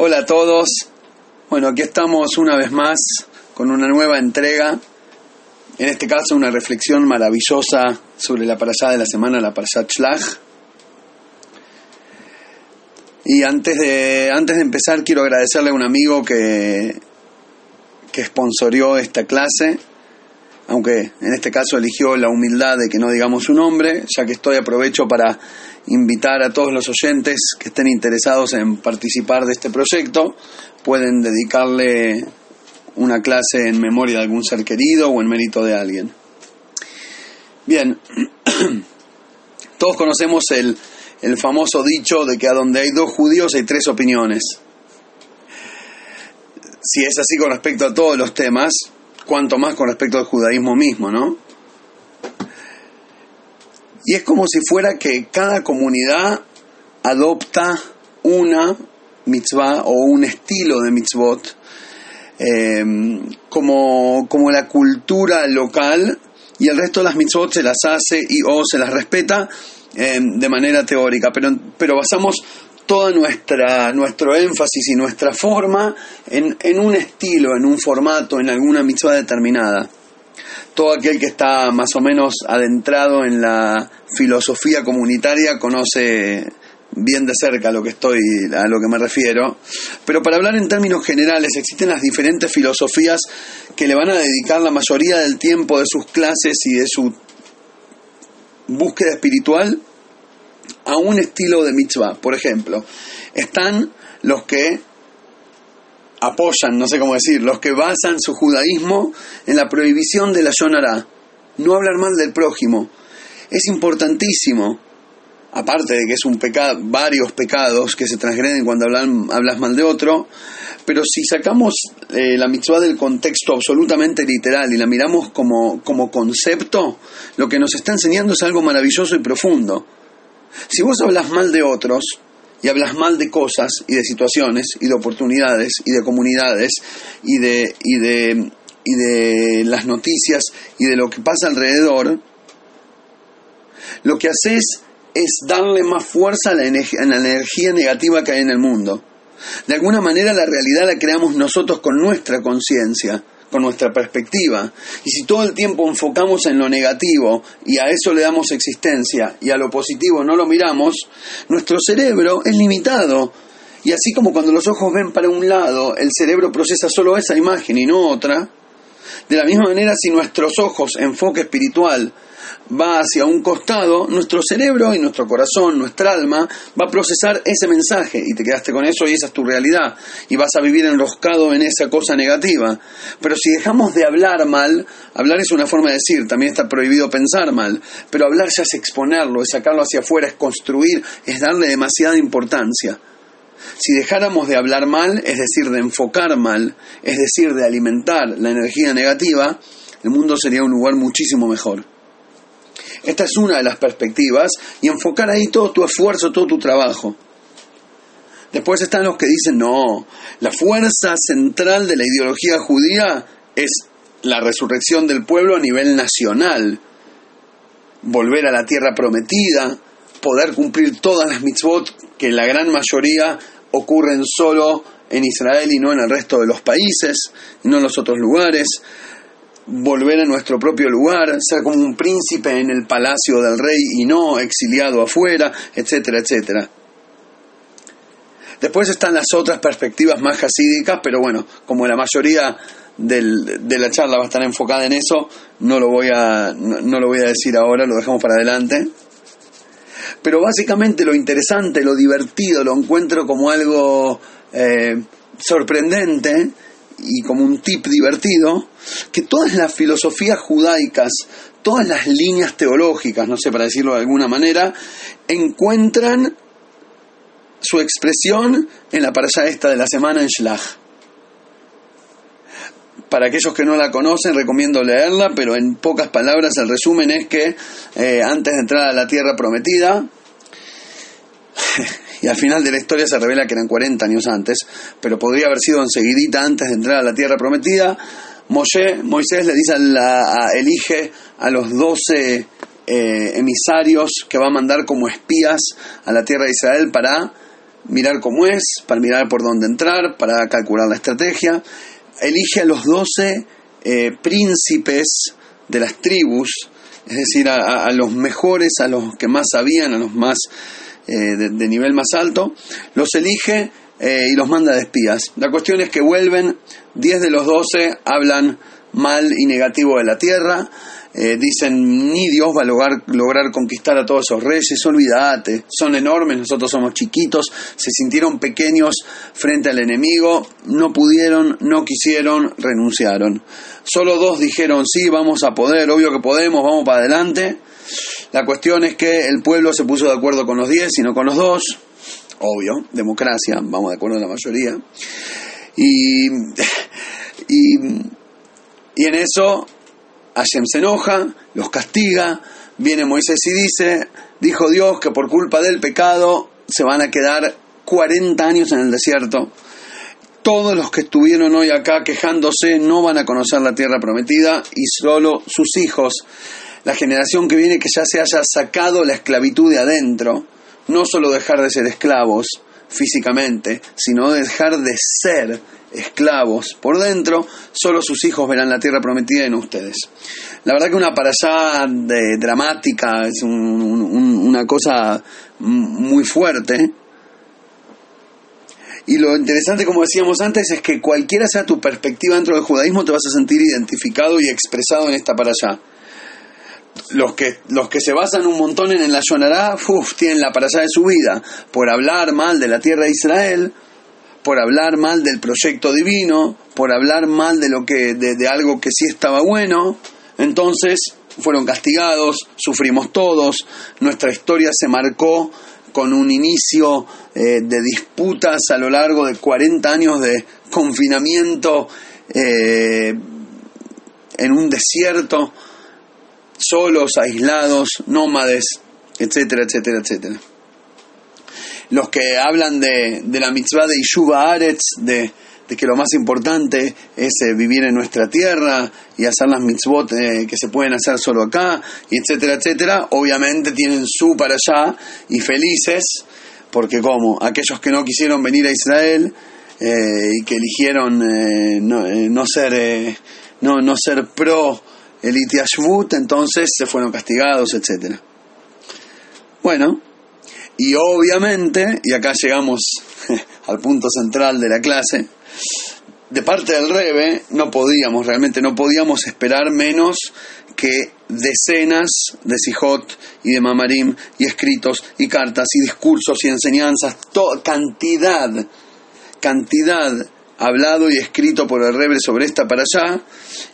Hola a todos. Bueno, aquí estamos una vez más con una nueva entrega. En este caso, una reflexión maravillosa sobre la parashá de la semana, la parashá Shlach. Y antes de, antes de empezar, quiero agradecerle a un amigo que, que sponsorió esta clase, aunque en este caso eligió la humildad de que no digamos su nombre, ya que estoy aprovecho para invitar a todos los oyentes que estén interesados en participar de este proyecto, pueden dedicarle una clase en memoria de algún ser querido o en mérito de alguien. Bien, todos conocemos el, el famoso dicho de que a donde hay dos judíos hay tres opiniones. Si es así con respecto a todos los temas, cuanto más con respecto al judaísmo mismo, ¿no? Y es como si fuera que cada comunidad adopta una mitzvah o un estilo de mitzvot eh, como, como la cultura local y el resto de las mitzvot se las hace y o se las respeta eh, de manera teórica, pero, pero basamos todo nuestra, nuestro énfasis y nuestra forma en, en un estilo, en un formato, en alguna mitzvah determinada. Todo aquel que está más o menos adentrado en la filosofía comunitaria conoce bien de cerca lo que estoy a lo que me refiero. Pero para hablar en términos generales existen las diferentes filosofías que le van a dedicar la mayoría del tiempo de sus clases y de su búsqueda espiritual a un estilo de mitzvah por ejemplo están los que apoyan, no sé cómo decir, los que basan su judaísmo en la prohibición de la yonara, no hablar mal del prójimo. Es importantísimo, aparte de que es un pecado, varios pecados que se transgreden cuando hablan, hablas mal de otro, pero si sacamos eh, la mitzvah del contexto absolutamente literal y la miramos como, como concepto, lo que nos está enseñando es algo maravilloso y profundo. Si vos hablas mal de otros, y hablas mal de cosas y de situaciones y de oportunidades y de comunidades y de, y de, y de las noticias y de lo que pasa alrededor, lo que haces es darle más fuerza a la, a la energía negativa que hay en el mundo. De alguna manera la realidad la creamos nosotros con nuestra conciencia con nuestra perspectiva. Y si todo el tiempo enfocamos en lo negativo y a eso le damos existencia y a lo positivo no lo miramos, nuestro cerebro es limitado. Y así como cuando los ojos ven para un lado, el cerebro procesa solo esa imagen y no otra, de la misma manera si nuestros ojos, enfoque espiritual, va hacia un costado, nuestro cerebro y nuestro corazón, nuestra alma, va a procesar ese mensaje y te quedaste con eso y esa es tu realidad y vas a vivir enroscado en esa cosa negativa. Pero si dejamos de hablar mal, hablar es una forma de decir, también está prohibido pensar mal, pero hablar ya es exponerlo, es sacarlo hacia afuera, es construir, es darle demasiada importancia. Si dejáramos de hablar mal, es decir, de enfocar mal, es decir, de alimentar la energía negativa, el mundo sería un lugar muchísimo mejor. Esta es una de las perspectivas y enfocar ahí todo tu esfuerzo, todo tu trabajo. Después están los que dicen, no, la fuerza central de la ideología judía es la resurrección del pueblo a nivel nacional, volver a la tierra prometida, poder cumplir todas las mitzvot que la gran mayoría ocurren solo en Israel y no en el resto de los países, no en los otros lugares, volver a nuestro propio lugar, ser como un príncipe en el palacio del rey y no exiliado afuera, etcétera, etcétera. Después están las otras perspectivas más jasídicas, pero bueno, como la mayoría del, de la charla va a estar enfocada en eso, no lo, voy a, no, lo voy a decir ahora, lo dejamos para adelante. Pero básicamente lo interesante, lo divertido, lo encuentro como algo eh, sorprendente y como un tip divertido, que todas las filosofías judaicas, todas las líneas teológicas, no sé para decirlo de alguna manera, encuentran su expresión en la parasha esta de la semana en Shlach. Para aquellos que no la conocen, recomiendo leerla, pero en pocas palabras el resumen es que eh, antes de entrar a la tierra prometida, y al final de la historia se revela que eran 40 años antes, pero podría haber sido enseguidita antes de entrar a la tierra prometida. Moshe, Moisés le dice a elige a los 12 eh, emisarios que va a mandar como espías a la tierra de Israel para mirar cómo es, para mirar por dónde entrar, para calcular la estrategia. Elige a los doce eh, príncipes de las tribus, es decir, a, los mejores, a los que más sabían, a los más eh, de, nivel más alto, los elige eh, y los manda de espías. La cuestión es que vuelven, 10 de los 12 hablan mal y negativo de la tierra, eh, dicen, ni Dios va a lograr, conquistar a todos esos reyes, olvídate, son enormes, nosotros somos chiquitos, se sintieron pequeños frente al enemigo, no pudieron, no quisieron, renunciaron. Solo dos dijeron, sí, vamos a poder, obvio que podemos, vamos para adelante. La cuestión es que el pueblo se puso de acuerdo con los diez y no con los dos, obvio, democracia, vamos de acuerdo en la mayoría. Y, y, y en eso Hashem se enoja, los castiga, viene Moisés y dice, dijo Dios que por culpa del pecado se van a quedar 40 años en el desierto. Todos los que estuvieron hoy acá quejándose no van a conocer la tierra prometida y solo sus hijos, la generación que viene que ya se haya sacado la esclavitud de adentro, no solo dejar de ser esclavos físicamente, sino dejar de ser esclavos por dentro, solo sus hijos verán la tierra prometida en ustedes. La verdad que una para allá de, dramática, es una cosa muy fuerte. Y lo interesante, como decíamos antes, es que cualquiera sea tu perspectiva dentro del judaísmo, te vas a sentir identificado y expresado en esta para allá. Los que, los que se basan un montón en el Ayonará, tienen la para allá de su vida por hablar mal de la tierra de Israel, por hablar mal del proyecto divino, por hablar mal de lo que de, algo que sí estaba bueno, entonces fueron castigados, sufrimos todos, nuestra historia se marcó con un inicio eh, de disputas a lo largo de 40 años de confinamiento eh, en un desierto, solos, aislados, nómades, etcétera, etcétera, etcétera los que hablan de, de la mitzvah de Yishuva Aretz, de, de que lo más importante es eh, vivir en nuestra tierra y hacer las mitzvot eh, que se pueden hacer solo acá, y etcétera, etcétera, obviamente tienen su para allá y felices, porque como aquellos que no quisieron venir a Israel eh, y que eligieron no, no, ser no, no ser pro el Itiashvut, entonces se fueron castigados, etcétera. Bueno, y obviamente, y acá llegamos al punto central de la clase, de parte del Rebe no podíamos, realmente no podíamos esperar menos que decenas de Sijot y de Mamarim y escritos y cartas y discursos y enseñanzas, cantidad, cantidad hablado y escrito por el Rebe sobre esta para allá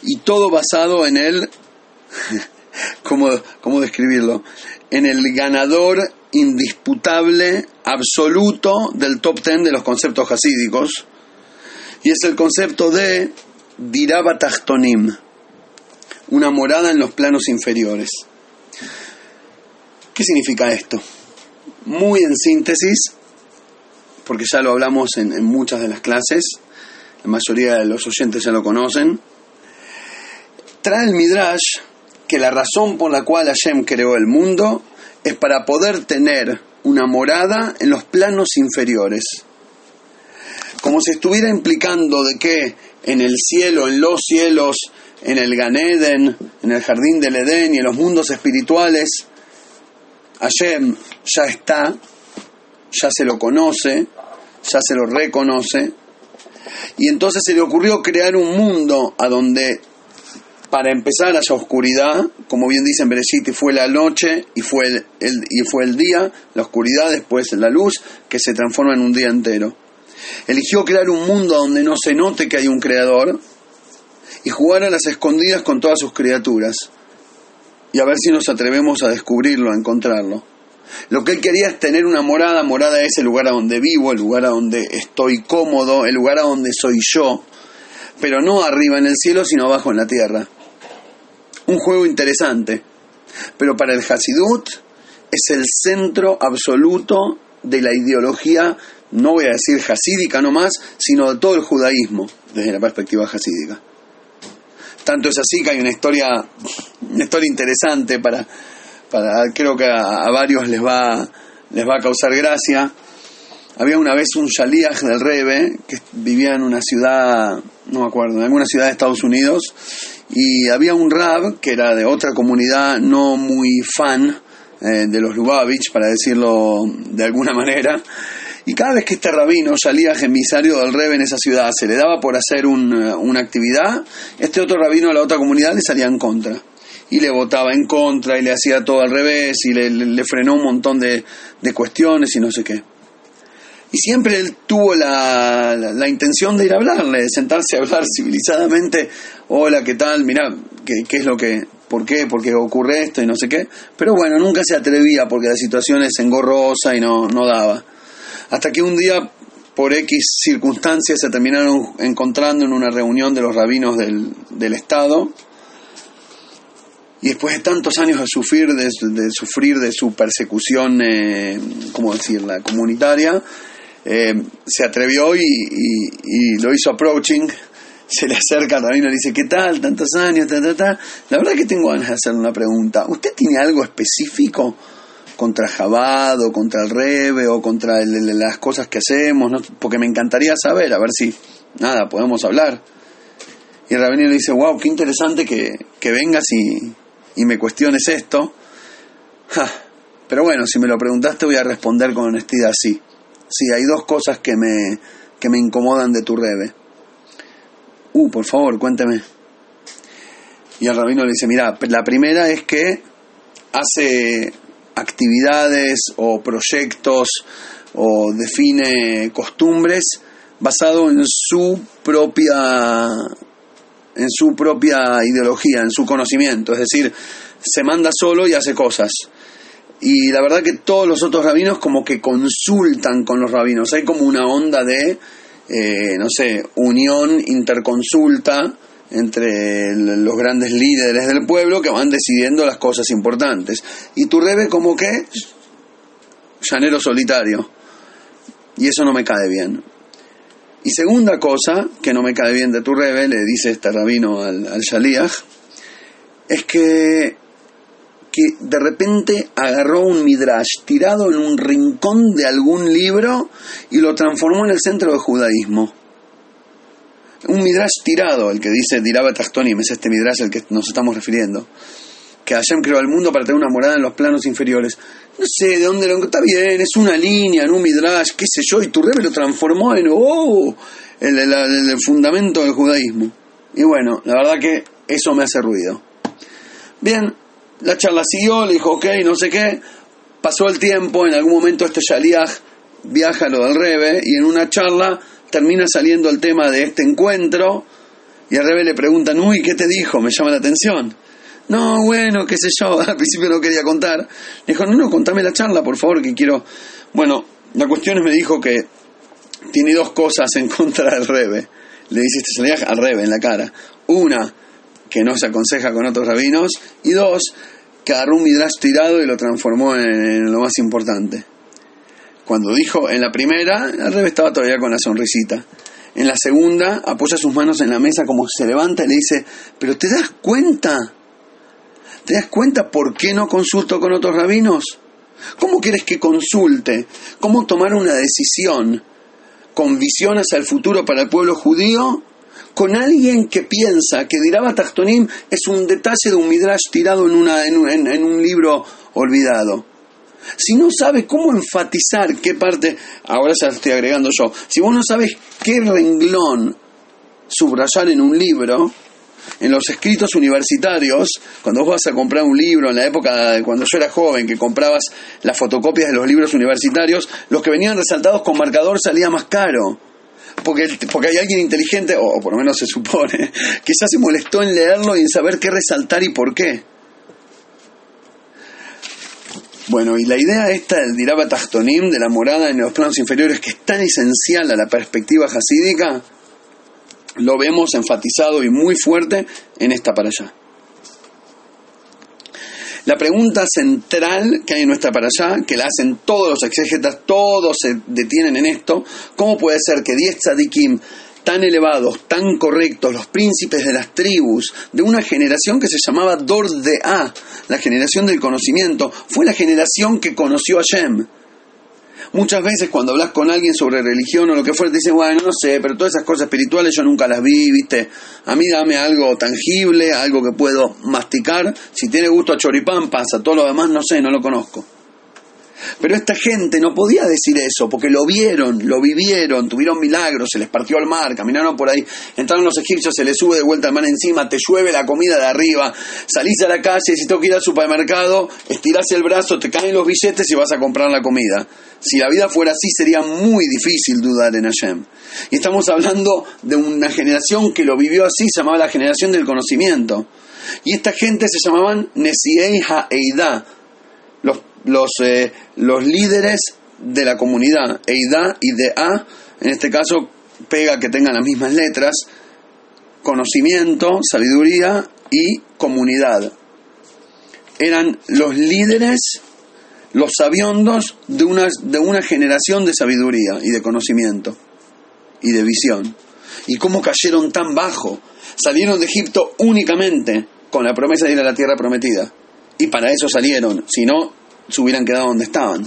y todo basado en el, ¿cómo, cómo describirlo? En el ganador indisputable, absoluto del top ten de los conceptos hasídicos, y es el concepto de Dirabatachtonim, una morada en los planos inferiores. ¿Qué significa esto? Muy en síntesis, porque ya lo hablamos en, en muchas de las clases, la mayoría de los oyentes ya lo conocen, trae el Midrash que la razón por la cual Hashem creó el mundo es para poder tener una morada en los planos inferiores. Como se estuviera implicando de que en el cielo, en los cielos, en el Ganeden, en el jardín del Edén y en los mundos espirituales, Hashem ya está, ya se lo conoce, ya se lo reconoce, y entonces se le ocurrió crear un mundo a donde para empezar haya oscuridad, como bien dicen Bereshit, y fue la noche y fue el, y fue el día, la oscuridad, después la luz, que se transforma en un día entero. Eligió crear un mundo donde no se note que hay un creador y jugar a las escondidas con todas sus criaturas y a ver si nos atrevemos a descubrirlo, a encontrarlo. Lo que él quería es tener una morada, morada es el lugar a donde vivo, el lugar a donde estoy cómodo, el lugar a donde soy yo, pero no arriba en el cielo, sino abajo en la tierra un juego interesante, pero para el Hasidut es el centro absoluto de la ideología, no voy a decir hasídica nomás, sino de todo el judaísmo desde la perspectiva hasídica. Tanto es así que hay una historia, una historia interesante para, para creo que a, varios les va, les va a causar gracia. había una vez un Shaliach del Rebe que vivía en una ciudad, no me acuerdo, en alguna ciudad de Estados Unidos, y había un Rab que era de otra comunidad no muy fan eh, de los Lubavitch, para decirlo de alguna manera, y cada vez que este rabino salía emisario del Rebe en esa ciudad, se le daba por hacer una actividad, este otro rabino de la otra comunidad le salía en contra. Y le votaba en contra y le hacía todo al revés y le, frenó un montón de, de cuestiones y no sé qué. Y siempre él tuvo la, la, intención de ir a hablarle, de sentarse a hablar civilizadamente, hola, ¿qué tal? Mirá, ¿qué, ¿qué, es lo que, por qué, por qué ocurre esto y no sé qué. Pero bueno, nunca se atrevía porque la situación es engorrosa y no, no daba. Hasta que un día, por X circunstancias, se terminaron encontrando en una reunión de los rabinos del, del Estado. Y después de tantos años de sufrir de, sufrir de su persecución, eh, ¿cómo decirla?, comunitaria, eh, se atrevió y, lo hizo approaching, se le acerca al rabino y le dice, ¿qué tal? Tantos años, ta, ta, ta. La verdad que tengo ganas de hacer una pregunta. ¿Usted tiene algo específico contra Jabad o contra el Rebe o contra las cosas que hacemos? Porque me encantaría saber, a ver si, nada, podemos hablar. Y el rabino le dice, wow, qué interesante que, vengas y, y, me cuestiones esto. Pero bueno, si me lo preguntaste voy a responder con honestidad sí. Sí, hay dos cosas que me, que me incomodan de tu rebe. Uh, por favor, cuénteme. Y el rabino le dice, mira, la primera es que hace actividades o proyectos o define costumbres basado en su propia en su propia ideología, en su conocimiento, es decir, se manda solo y hace cosas y la verdad que todos los otros rabinos como que consultan con los rabinos. Hay como una onda de, eh, no sé, unión, interconsulta entre los grandes líderes del pueblo que van decidiendo las cosas importantes. Y tu rebe como que llanero solitario. Y eso no me cae bien. Y segunda cosa que no me cae bien de tu rebe, le dice este rabino al, al Shaliach, es que que de repente agarró un midrash tirado en un rincón de algún libro y lo transformó en el centro del judaísmo. Un midrash tirado, el que dice Diraba Tachtonim, es este midrash al que nos estamos refiriendo. Que Hashem creó al mundo para tener una morada en los planos inferiores. No sé de dónde lo está bien, es una línea, en un midrash, qué sé yo, y tu rebe lo transformó en oh, el, el fundamento del judaísmo. Y bueno, la verdad que eso me hace ruido. Bien, la charla siguió, le dijo, ok, no sé qué. Pasó el tiempo, en algún momento este Shaliach viaja a lo del Rebe y en una charla termina saliendo el tema de este encuentro y al Rebe le preguntan, uy, ¿qué te dijo? Me llama la atención. No, bueno, qué sé yo, al principio no quería contar. Le dijo, no, no, contame la charla, por favor, que quiero... Bueno, la cuestión es, me dijo que tiene dos cosas en contra del Rebe. Le dice este Shaliach al Rebe en la cara. Una, que no se aconseja con otros rabinos. Y dos, que agarró un midrash tirado y lo transformó en, lo más importante. Cuando dijo en la primera, el rebe estaba todavía con la sonrisita. En la segunda, apoya sus manos en la mesa como se levanta y le dice, pero ¿te das cuenta? ¿Te das cuenta por qué no consulto con otros rabinos? ¿Cómo quieres que consulte? ¿Cómo tomar una decisión con visión hacia el futuro para el pueblo judío con alguien que piensa que Diraba Tachtonim es un detalle de un midrash tirado en, una, en, un libro olvidado. Si no sabes cómo enfatizar qué parte, ahora ya estoy agregando yo, si vos no sabes qué renglón subrayar en un libro, en los escritos universitarios, cuando vos vas a comprar un libro, en la época de cuando yo era joven, que comprabas las fotocopias de los libros universitarios, los que venían resaltados con marcador salía más caro porque, porque hay alguien inteligente, o, por lo menos se supone, que ya se molestó en leerlo y en saber qué resaltar y por qué. Bueno, y la idea esta del Diraba Tachtonim, de la morada en los planos inferiores, que es tan esencial a la perspectiva hasídica, lo vemos enfatizado y muy fuerte en esta para allá. La pregunta central que hay en nuestra para allá, que la hacen todos los exégetas, todos se detienen en esto, ¿cómo puede ser que 10 tzadikim tan elevados, tan correctos, los príncipes de las tribus, de una generación que se llamaba Dor de A, la generación del conocimiento, fue la generación que conoció a Shem? Muchas veces cuando hablas con alguien sobre religión o lo que fuera, te dicen, bueno, no sé, pero todas esas cosas espirituales yo nunca las vi, ¿viste? A mí dame algo tangible, algo que puedo masticar. Si tiene gusto a choripán, pasa. Todo lo demás no sé, no lo conozco. Pero esta gente no podía decir eso, porque lo vieron, lo vivieron, tuvieron milagros, se les partió el mar, caminaron por ahí, entraron los egipcios, se les sube de vuelta el mar encima, te llueve la comida de arriba, salís a la calle, si tengo que ir al supermercado, estirás el brazo, te caen los billetes y vas a comprar la comida. Si la vida fuera así, sería muy difícil dudar en Hashem. Y estamos hablando de una generación que lo vivió así, se llamaba la generación del conocimiento. Y esta gente se llamaban Nesiei Ha'eida, los eh, los líderes de la comunidad, EIDA y DA, en este caso pega que tengan las mismas letras, conocimiento, sabiduría y comunidad. Eran los líderes, los sabiondos de una, de una generación de sabiduría y de conocimiento y de visión. ¿Y cómo cayeron tan bajo? Salieron de Egipto únicamente con la promesa de ir a la tierra prometida. Y para eso salieron, si no, se hubieran quedado donde estaban.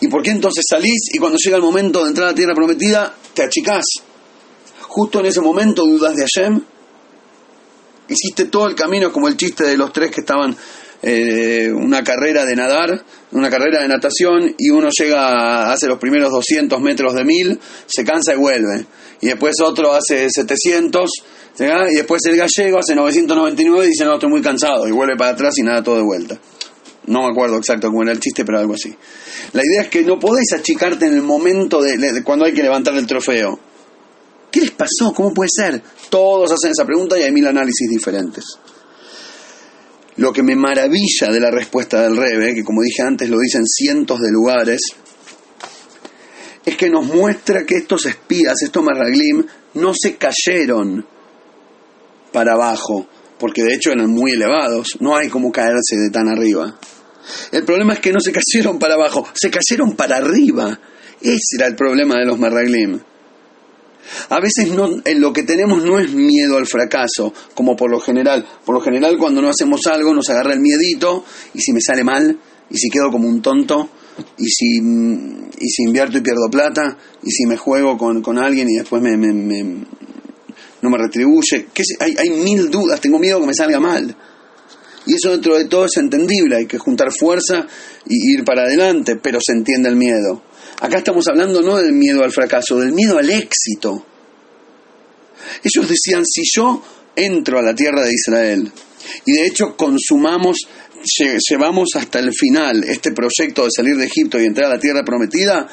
¿Y por qué entonces salís y cuando llega el momento de entrar a la tierra prometida te achicás? Justo en ese momento dudas de Hashem. Hiciste todo el camino como el chiste de los tres que estaban eh, una carrera de nadar, una carrera de natación y uno llega, hace los primeros 200 metros de mil, se cansa y vuelve. Y después otro hace 700 y después el gallego hace 999 y dice no, estoy muy cansado y vuelve para atrás y nada todo de vuelta. No me acuerdo exacto cómo era el chiste, pero algo así. La idea es que no podés achicarte en el momento de, cuando hay que levantar el trofeo. ¿Qué les pasó? ¿Cómo puede ser? Todos hacen esa pregunta y hay mil análisis diferentes. Lo que me maravilla de la respuesta del Rebe, que como dije antes lo dicen cientos de lugares, es que nos muestra que estos espías, estos marraglim, no se cayeron para abajo, porque de hecho eran muy elevados, no hay como caerse de tan arriba. El problema es que no se cayeron para abajo, se cayeron para arriba. Ese era el problema de los Marraglim. A veces no, en lo que tenemos no es miedo al fracaso, como por lo general. Por lo general cuando no hacemos algo nos agarra el miedito y si me sale mal, y si quedo como un tonto, y si, y si invierto y pierdo plata, y si me juego con, con alguien y después me, me, no me retribuye. Hay, hay mil dudas, tengo miedo que me salga mal. Y eso dentro de todo es entendible, hay que juntar fuerza y ir para adelante, pero se entiende el miedo. Acá estamos hablando no del miedo al fracaso, del miedo al éxito. Ellos decían, si yo entro a la tierra de Israel y de hecho consumamos, llevamos hasta el final este proyecto de salir de Egipto y entrar a la tierra prometida,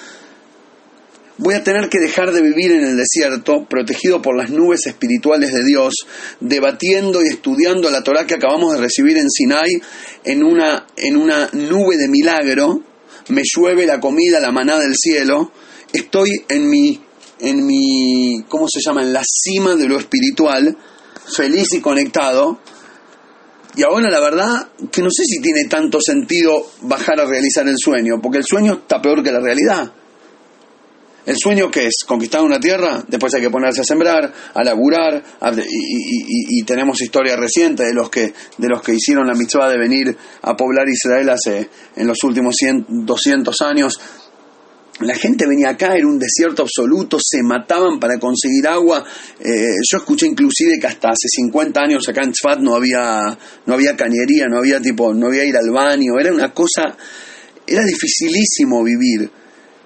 voy a tener que dejar de vivir en el desierto, protegido por las nubes espirituales de Dios, debatiendo y estudiando la Torah que acabamos de recibir en Sinai en una, en una nube de milagro, me llueve la comida, la maná del cielo, estoy en mi, en mi, ¿cómo se llama?, en la cima de lo espiritual, feliz y conectado, y ahora la verdad que no sé si tiene tanto sentido bajar a realizar el sueño, porque el sueño está peor que la realidad. El sueño que es conquistar una tierra, después hay que ponerse a sembrar, a laburar, y, tenemos historia reciente de los que de los que hicieron la mitzvah de venir a poblar Israel hace en los últimos 100, 200 años. La gente venía acá, era un desierto absoluto, se mataban para conseguir agua. Eh, yo escuché inclusive que hasta hace 50 años acá en Tzfat no había, no había cañería, no había tipo, no había ir al baño, era una cosa, era dificilísimo vivir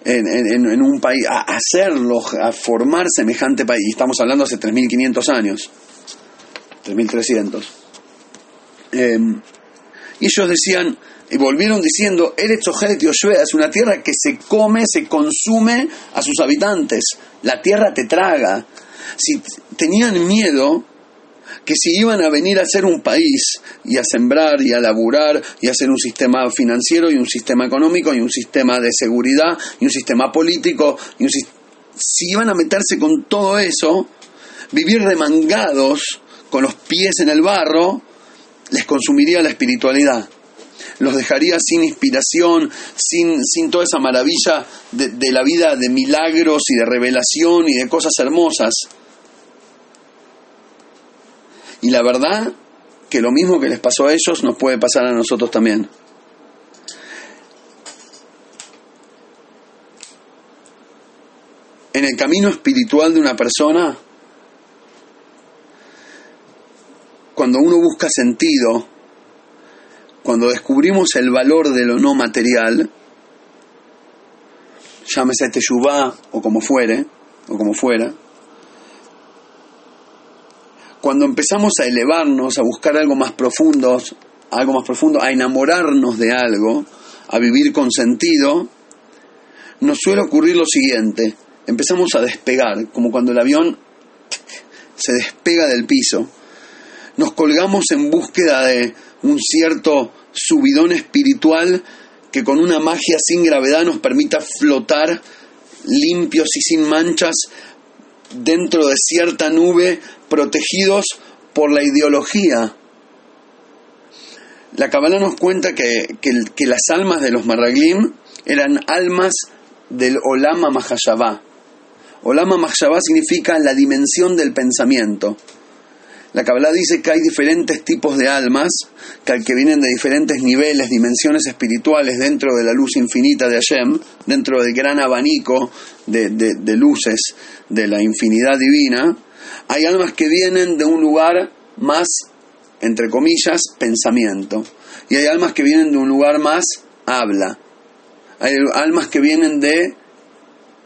en, un país, a hacerlo, a formar semejante país. Estamos hablando hace 3.500 años, 3.300. Em, y ellos decían, y volvieron diciendo, Eretz Ojelet es una tierra que se come, se consume a sus habitantes. La tierra te traga. Si tenían miedo, que si iban a venir a ser un país y a sembrar y a laburar y a hacer un sistema financiero y un sistema económico y un sistema de seguridad y un sistema político, y si iban a meterse con todo eso, vivir remangados con los pies en el barro, les consumiría la espiritualidad. Los dejaría sin inspiración, sin, sin toda esa maravilla de, de la vida de milagros y de revelación y de cosas hermosas. Y la verdad que lo mismo que les pasó a ellos nos puede pasar a nosotros también. en el camino espiritual de una persona, cuando uno busca sentido, cuando descubrimos el valor de lo no material, llámese Teshuvah o como fuere, o como fuera, cuando empezamos a elevarnos, a buscar algo más profundo, algo más profundo, a enamorarnos de algo, a vivir con sentido, nos suele ocurrir lo siguiente, empezamos a despegar, como cuando el avión se despega del piso, nos colgamos en búsqueda de un cierto subidón espiritual que con una magia sin gravedad nos permita flotar limpios y sin manchas dentro de cierta nube protegidos por la ideología. La Kabbalah nos cuenta que, que, las almas de los Marraglim eran almas del Olama Mahashabá. Olama Mahashabá significa la dimensión del pensamiento. La Kabbalah dice que hay diferentes tipos de almas que, vienen de diferentes niveles, dimensiones espirituales dentro de la luz infinita de Hashem, dentro del gran abanico de, de luces de la infinidad divina. Hay almas que vienen de un lugar más, entre comillas, pensamiento. Y hay almas que vienen de un lugar más habla. Hay almas que vienen de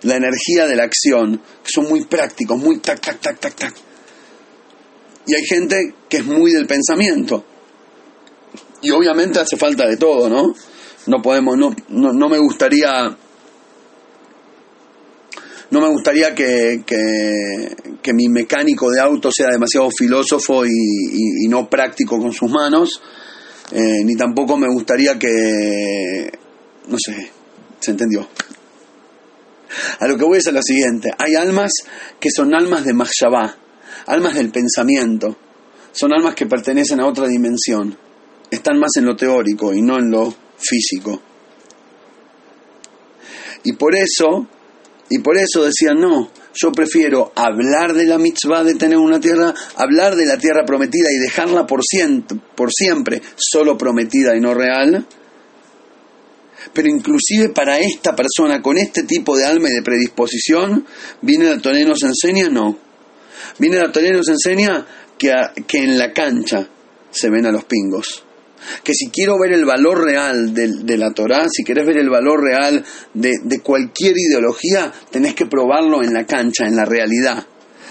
la energía de la acción, que son muy prácticos, muy tac, tac, tac, tac, tac y hay gente que es muy del pensamiento. Y obviamente hace falta de todo, ¿no? No podemos, no, no, me gustaría no me gustaría que, que, mi mecánico de auto sea demasiado filósofo y, no práctico con sus manos, eh, ni tampoco me gustaría que, no sé, se entendió. A lo que voy es a lo siguiente, hay almas que son almas de Mahshabah, almas del pensamiento, son almas que pertenecen a otra dimensión, están más en lo teórico y no en lo físico. Y por eso, y por eso decían, no, yo prefiero hablar de la mitzvah de tener una tierra, hablar de la tierra prometida y dejarla por, por siempre solo prometida y no real. Pero inclusive para esta persona con este tipo de alma y de predisposición, viene el Toné nos enseña, no. Viene la Torah nos enseña que, que en la cancha se ven a los pingos. Que si quiero ver el valor real de, la Torah, si querés ver el valor real de, de cualquier ideología, tenés que probarlo en la cancha, en la realidad.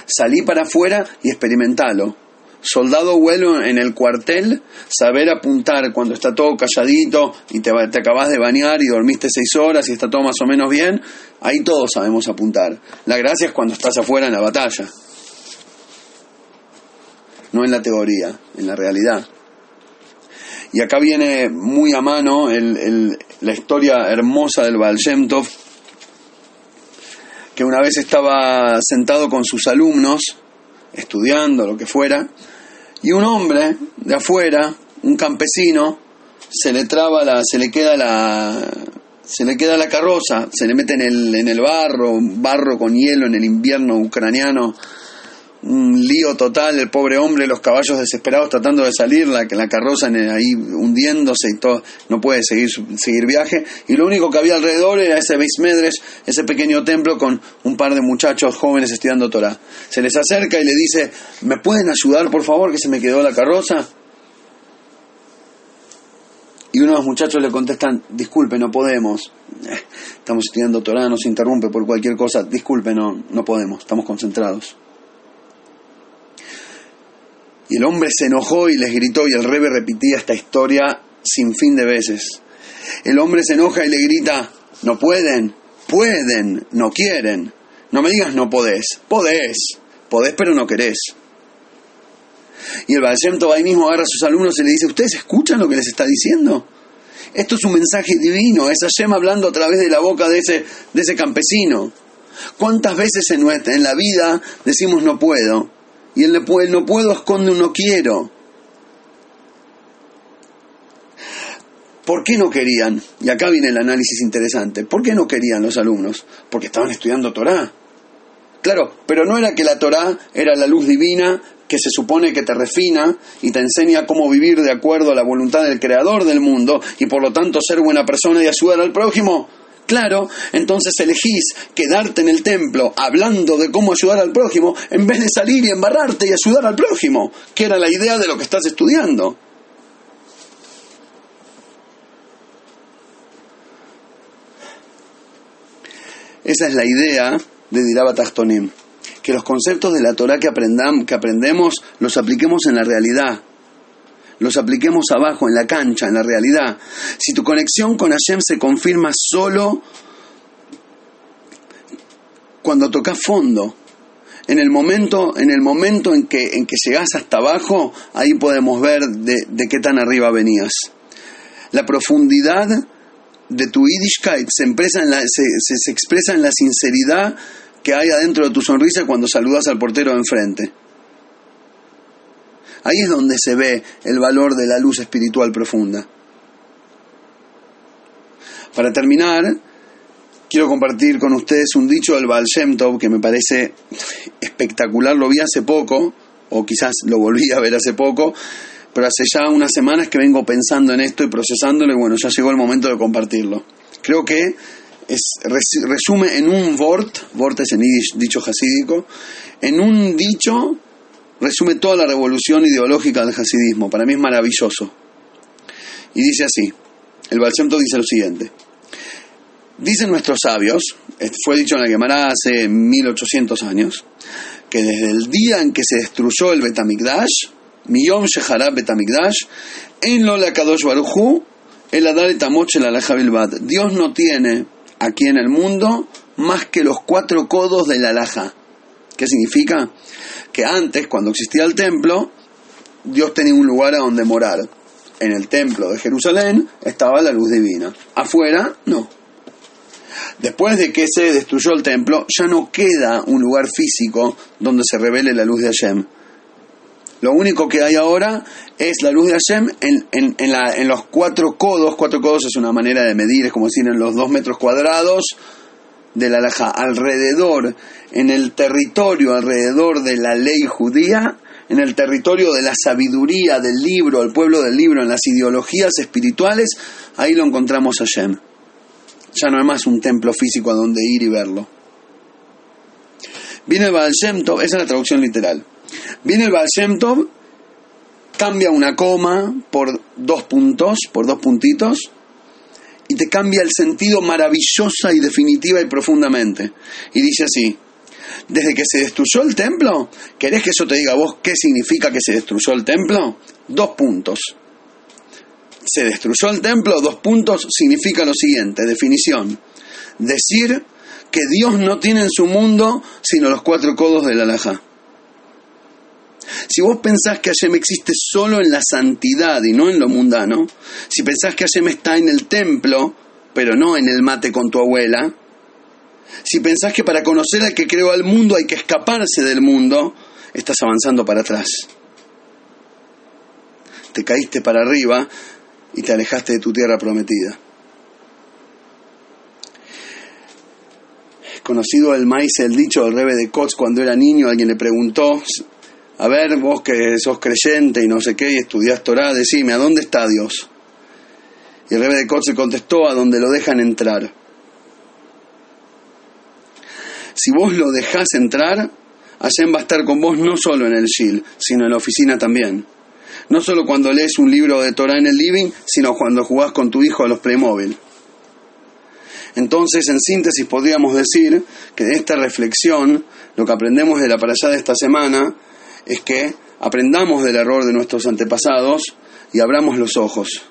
Salí para afuera y experimentalo. Soldado vuelo en el cuartel, saber apuntar cuando está todo calladito y te, te acabas de bañar y dormiste seis horas y está todo más o menos bien, ahí todos sabemos apuntar. La gracia es cuando estás afuera en la batalla no en la teoría, en la realidad. Y acá viene muy a mano la historia hermosa del Baal que una vez estaba sentado con sus alumnos, estudiando, lo que fuera, y un hombre de afuera, un campesino, se le traba la, se le queda la, se le queda la carroza, se le mete en el, en el barro, barro con hielo en el invierno ucraniano un lío total, el pobre hombre, los caballos desesperados tratando de salir, la, la carroza ahí hundiéndose y todo, no puede seguir, seguir viaje. Y lo único que había alrededor era ese Beismedres, ese pequeño templo con un par de muchachos jóvenes estudiando Torah. Se les acerca y le dice, ¿me pueden ayudar por favor que se me quedó la carroza? Y uno de los muchachos le contestan, disculpe, no podemos. Eh, estamos estudiando Torah, nos interrumpe por cualquier cosa. Disculpe, no, no podemos, estamos concentrados. El hombre se enojó y les gritó y el rebe repetía esta historia sin fin de veces. El hombre se enoja y le grita, no pueden, pueden, no quieren. No me digas no podés, podés, podés pero no querés. Y el Balsento ahí mismo agarra a sus alumnos y le dice, ¿ustedes escuchan lo que les está diciendo? Esto es un mensaje divino, es Hashem hablando a través de la boca de ese, de ese campesino. ¿Cuántas veces en, nuestra, en la vida decimos no puedo? Y el no puedo esconde un no quiero. ¿Por qué no querían? Y acá viene el análisis interesante. ¿Por qué no querían los alumnos? Porque estaban estudiando Torah. Claro, pero no era que la Torah era la luz divina que se supone que te refina y te enseña cómo vivir de acuerdo a la voluntad del creador del mundo y por lo tanto ser buena persona y ayudar al prójimo. Claro, entonces elegís quedarte en el templo hablando de cómo ayudar al prójimo en vez de salir y embarrarte y ayudar al prójimo, que era la idea de lo que estás estudiando. Esa es la idea de Diraba Tachtonim, que los conceptos de la Torah que, que aprendemos los apliquemos en la realidad, los apliquemos abajo, en la cancha, en la realidad. Si tu conexión con Hashem se confirma solo cuando tocas fondo, en el momento, en el momento en que, en que llegás hasta abajo, ahí podemos ver de, qué tan arriba venías. La profundidad de tu Yiddishkeit se, en la, se expresa en la sinceridad que hay adentro de tu sonrisa cuando saludas al portero de enfrente. Ahí es donde se ve el valor de la luz espiritual profunda. Para terminar, quiero compartir con ustedes un dicho del Baal Shem Tov que me parece espectacular. Lo vi hace poco, o quizás lo volví a ver hace poco, pero hace ya unas semanas que vengo pensando en esto y procesándolo y bueno, ya llegó el momento de compartirlo. Creo que es, resume en un vort, vort es en dicho hasídico, en un dicho resume toda la revolución ideológica del hasidismo. Para mí es maravilloso. Y dice así, el Balsemto dice lo siguiente. Dicen nuestros sabios, fue dicho en la Gemara hace 1800 años, que desde el día en que se destruyó el Betamigdash, Miyom Sheharab Betamigdash, en Lola Kadosh Baruchu, el Adar Etamoch el Dios no tiene aquí en el mundo más que los cuatro codos de la Alaja. ¿Qué significa? que antes, cuando existía el templo, Dios tenía un lugar a donde morar. En el templo de Jerusalén estaba la luz divina. Afuera, no. Después de que se destruyó el templo, ya no queda un lugar físico donde se revele la luz de Hashem. Lo único que hay ahora es la luz de Hashem en, en, los cuatro codos. Cuatro codos es una manera de medir, es como decir en los dos metros cuadrados de la alrededor, en el territorio alrededor de la ley judía, en el territorio de la sabiduría del libro, el pueblo del libro, en las ideologías espirituales, ahí lo encontramos a Shem. Ya no hay más un templo físico a donde ir y verlo. Viene el Baal Shem Tov, esa es la traducción literal. Viene el Baal Shem Tov, cambia una coma por dos puntos, por dos puntitos, te cambia el sentido maravillosa y definitiva y profundamente. Y dice así, desde que se destruyó el templo, ¿querés que eso te diga vos qué significa que se destruyó el templo? Dos puntos. Se destruyó el templo, dos puntos, significa lo siguiente, definición. Decir que Dios no tiene en su mundo sino los cuatro codos del alajá. Si vos pensás que Hashem existe solo en la santidad y no en lo mundano, si pensás que Hashem está en el templo, pero no en el mate con tu abuela, si pensás que para conocer al que creó al mundo hay que escaparse del mundo, estás avanzando para atrás. Te caíste para arriba y te alejaste de tu tierra prometida. Conocido el maíz, el dicho del rebe de Kotz cuando era niño, alguien le preguntó a ver, vos que sos creyente y no sé qué, y estudiás Torah, decime, ¿a dónde está Dios? Y el rebe de se contestó, a donde lo dejan entrar. Si vos lo dejás entrar, Hashem va a estar con vos no solo en el Shil, sino en la oficina también. No solo cuando lees un libro de Torah en el living, sino cuando jugás con tu hijo a los Playmobil. Entonces, en síntesis, podríamos decir que de esta reflexión, lo que aprendemos de la allá de esta semana, es que aprendamos del error de nuestros antepasados y abramos los ojos.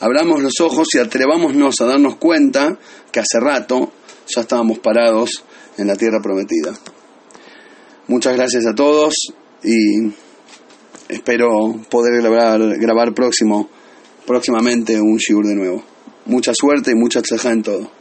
Abramos los ojos y atrevámonos a darnos cuenta que hace rato ya estábamos parados en la tierra prometida. Muchas gracias a todos y espero poder grabar, grabar próximo, próximamente un shiur de nuevo. Mucha suerte y mucha tzeja en todo.